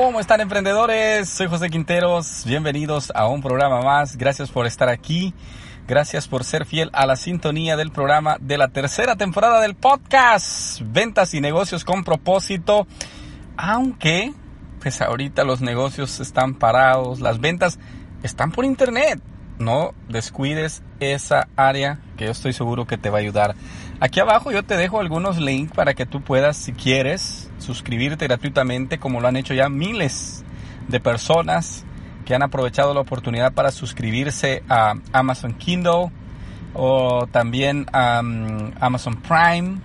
¿Cómo están emprendedores? Soy José Quinteros. Bienvenidos a un programa más. Gracias por estar aquí. Gracias por ser fiel a la sintonía del programa de la tercera temporada del podcast. Ventas y negocios con propósito. Aunque, pues ahorita los negocios están parados, las ventas están por internet. No descuides esa área que yo estoy seguro que te va a ayudar. Aquí abajo yo te dejo algunos links para que tú puedas, si quieres, suscribirte gratuitamente como lo han hecho ya miles de personas que han aprovechado la oportunidad para suscribirse a Amazon Kindle o también a um, Amazon Prime,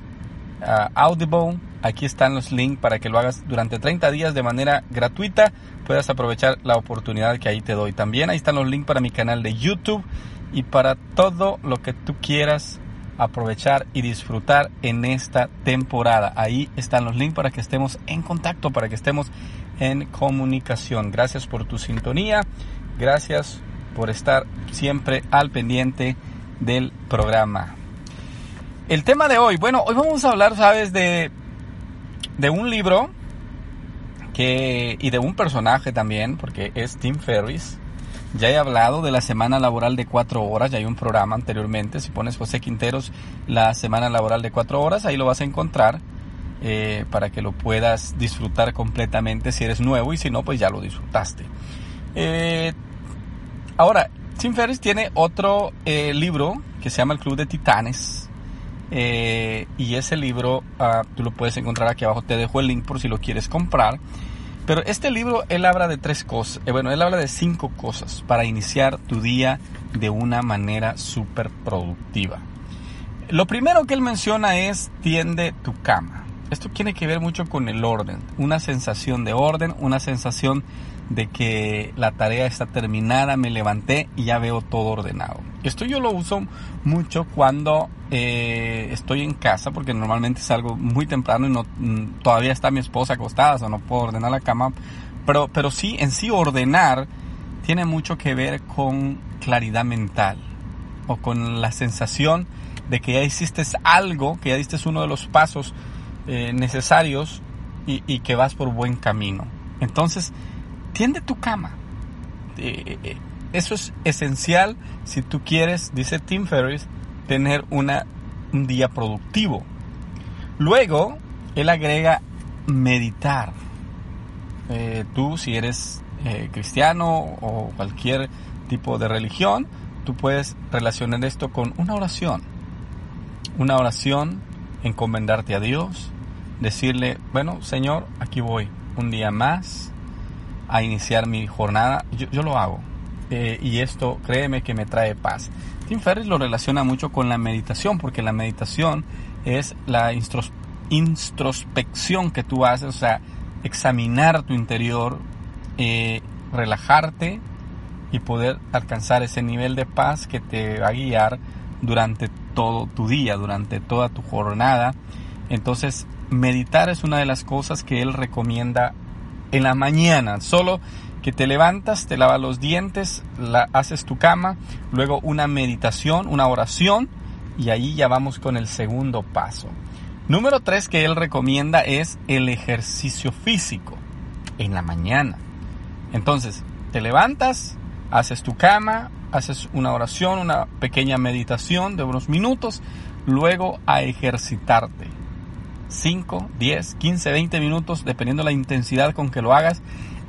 Audible. Aquí están los links para que lo hagas durante 30 días de manera gratuita. Puedas aprovechar la oportunidad que ahí te doy. También ahí están los links para mi canal de YouTube y para todo lo que tú quieras aprovechar y disfrutar en esta temporada. Ahí están los links para que estemos en contacto, para que estemos en comunicación. Gracias por tu sintonía, gracias por estar siempre al pendiente del programa. El tema de hoy, bueno, hoy vamos a hablar, sabes, de, de un libro que, y de un personaje también, porque es Tim Ferriss ya he hablado de la semana laboral de cuatro horas, ya hay un programa anteriormente, si pones José Quinteros, la semana laboral de cuatro horas, ahí lo vas a encontrar eh, para que lo puedas disfrutar completamente si eres nuevo y si no, pues ya lo disfrutaste. Eh, ahora, Tim Ferriss tiene otro eh, libro que se llama El Club de Titanes. y ese libro ah, tú lo puedes encontrar aquí abajo, te dejo el link por si lo quieres comprar. Pero este libro, él habla de tres cosas, eh, bueno, él habla de cinco cosas para iniciar tu día de una manera súper productiva. Lo primero que él menciona es tiende tu cama. Esto tiene que ver mucho con el orden, una sensación de orden, una sensación de que la tarea está terminada, me levanté y ya veo todo ordenado. Esto yo lo uso mucho cuando eh, estoy en casa, porque normalmente salgo muy temprano y no, mm, todavía está mi esposa acostada, o no puedo ordenar la cama. Pero, pero sí, en sí ordenar tiene mucho que ver con claridad mental o con la sensación de que ya hiciste algo, que ya diste uno de los pasos eh, necesarios y, y que vas por buen camino. Entonces, tiende tu cama. Eh, eh, eso es esencial si tú quieres, dice Tim Ferriss, tener una, un día productivo. Luego, él agrega meditar. Eh, tú, si eres cristiano o cualquier tipo de religión, tú puedes relacionar esto con una oración. Una oración, encomendarte a Dios, decirle, bueno, Señor, aquí voy, un día más, a iniciar mi jornada, yo, lo hago. Eh, y esto, créeme que me trae paz. Tim Ferriss lo relaciona mucho con la meditación, porque la meditación es la introspección que tú haces, o sea, examinar tu interior, eh, relajarte y poder alcanzar ese nivel de paz que te va a guiar durante todo tu día, durante toda tu jornada. Entonces, meditar es una de las cosas que él recomienda en la mañana, solo que te levantas, te lavas los dientes, la, haces tu cama, luego una meditación, una oración y ahí ya vamos con el segundo paso. Número tres que él recomienda es el ejercicio físico en la mañana. Entonces, te levantas, haces tu cama, haces una oración, una pequeña meditación de unos minutos, luego a ejercitarte. 5, 10, 15, 20 minutos, dependiendo la intensidad con que lo hagas,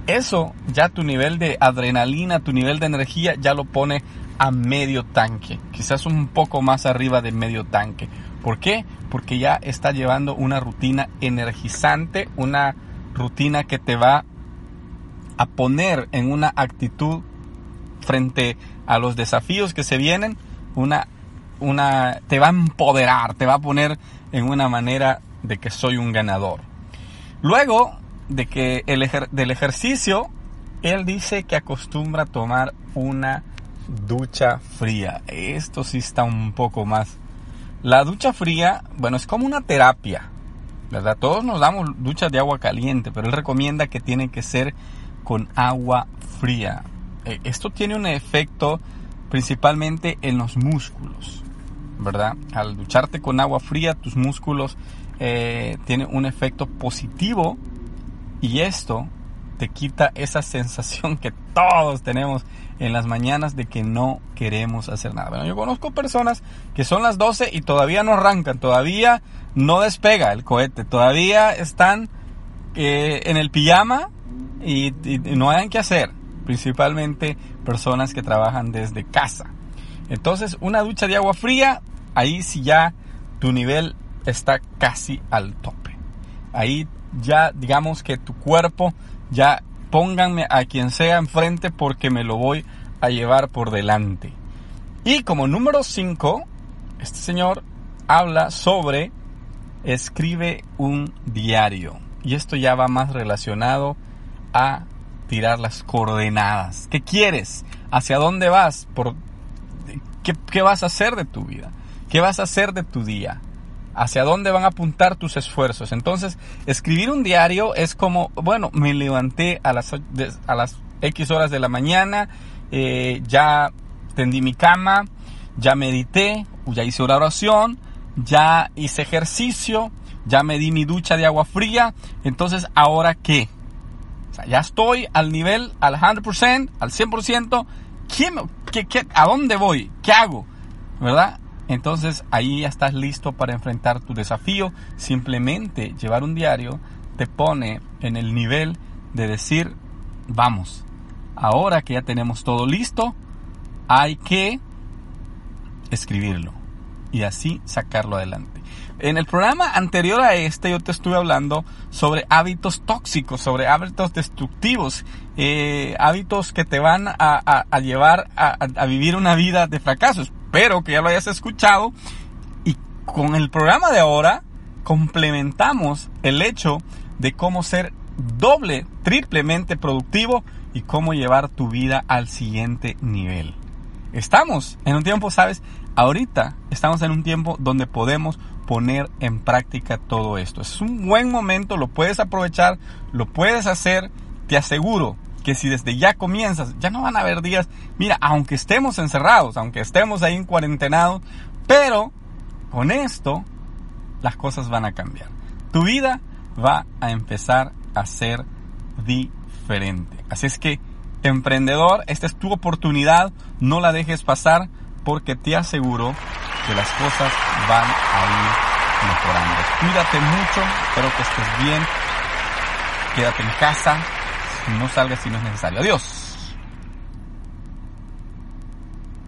eso ya tu nivel de adrenalina, tu nivel de energía ya lo pone a medio tanque, quizás un poco más arriba de medio tanque. ¿Por qué? Porque ya está llevando una rutina energizante, una rutina que te va a poner en una actitud frente a los desafíos que se vienen, una, una, te va a empoderar, te va a poner en una manera de que soy un ganador. Luego de que el del ejercicio, él dice que acostumbra tomar una ducha fría. Esto sí está un poco más. La ducha fría, bueno, es como una terapia, ¿verdad? Todos nos damos duchas de agua caliente, pero él recomienda que tiene que ser con agua fría. E, esto tiene un efecto principalmente en los músculos, ¿verdad? Al ducharte con agua fría, tus músculos eh, tiene un efecto positivo y esto te quita esa sensación que todos tenemos en las mañanas de que no queremos hacer nada. Bueno, yo conozco personas que son las 12 y todavía no arrancan, todavía no despega el cohete, todavía están eh, en el pijama y, no hayan que hacer, principalmente personas que trabajan desde casa. Entonces, una ducha de agua fría, ahí sí ya tu nivel está casi al tope. Ahí ya digamos que tu cuerpo ya pónganme a quien sea enfrente porque me lo voy a llevar por delante. Y como número 5, este señor habla sobre escribe un diario. Y esto ya va más relacionado a tirar las coordenadas. ¿Qué quieres? ¿Hacia dónde vas? ¿Por qué, ¿Qué vas a hacer de tu vida? ¿Qué vas a hacer de tu día? Hacia dónde van a apuntar tus esfuerzos. Entonces, escribir un diario es como, bueno, me levanté a las, a las X horas de la mañana, eh, ya tendí mi cama, ya medité, ya hice una oración, ya hice ejercicio, ya me di mi ducha de agua fría, entonces, ¿ahora qué? O sea, ya estoy al nivel, al 100%, al 100%, ¿qué, qué, ¿a dónde voy? ¿Qué hago? ¿Verdad? Entonces ahí ya estás listo para enfrentar tu desafío. Simplemente llevar un diario te pone en el nivel de decir, vamos, ahora que ya tenemos todo listo, hay que escribirlo y así sacarlo adelante. En el programa anterior a este yo te estuve hablando sobre hábitos tóxicos, sobre hábitos destructivos, eh, hábitos que te van a, llevar a vivir una vida de fracasos espero que ya lo hayas escuchado. Y con el programa de ahora complementamos el hecho de cómo ser doble, triplemente productivo y cómo llevar tu vida al siguiente nivel. Estamos en un tiempo, sabes, ahorita estamos en un tiempo donde podemos poner en práctica todo esto. Es un buen momento, lo puedes aprovechar, lo puedes hacer, te aseguro que si desde ya comienzas, ya no van a haber días, mira, aunque estemos encerrados, aunque estemos ahí en cuarentenados, pero con esto las cosas van a cambiar. Tu vida va a empezar a ser diferente. Así es que, emprendedor, esta es tu oportunidad, no la dejes pasar porque te aseguro que las cosas van a ir mejorando. Cuídate mucho, espero que estés bien, quédate en casa, no salgas si no es necesario. Adiós.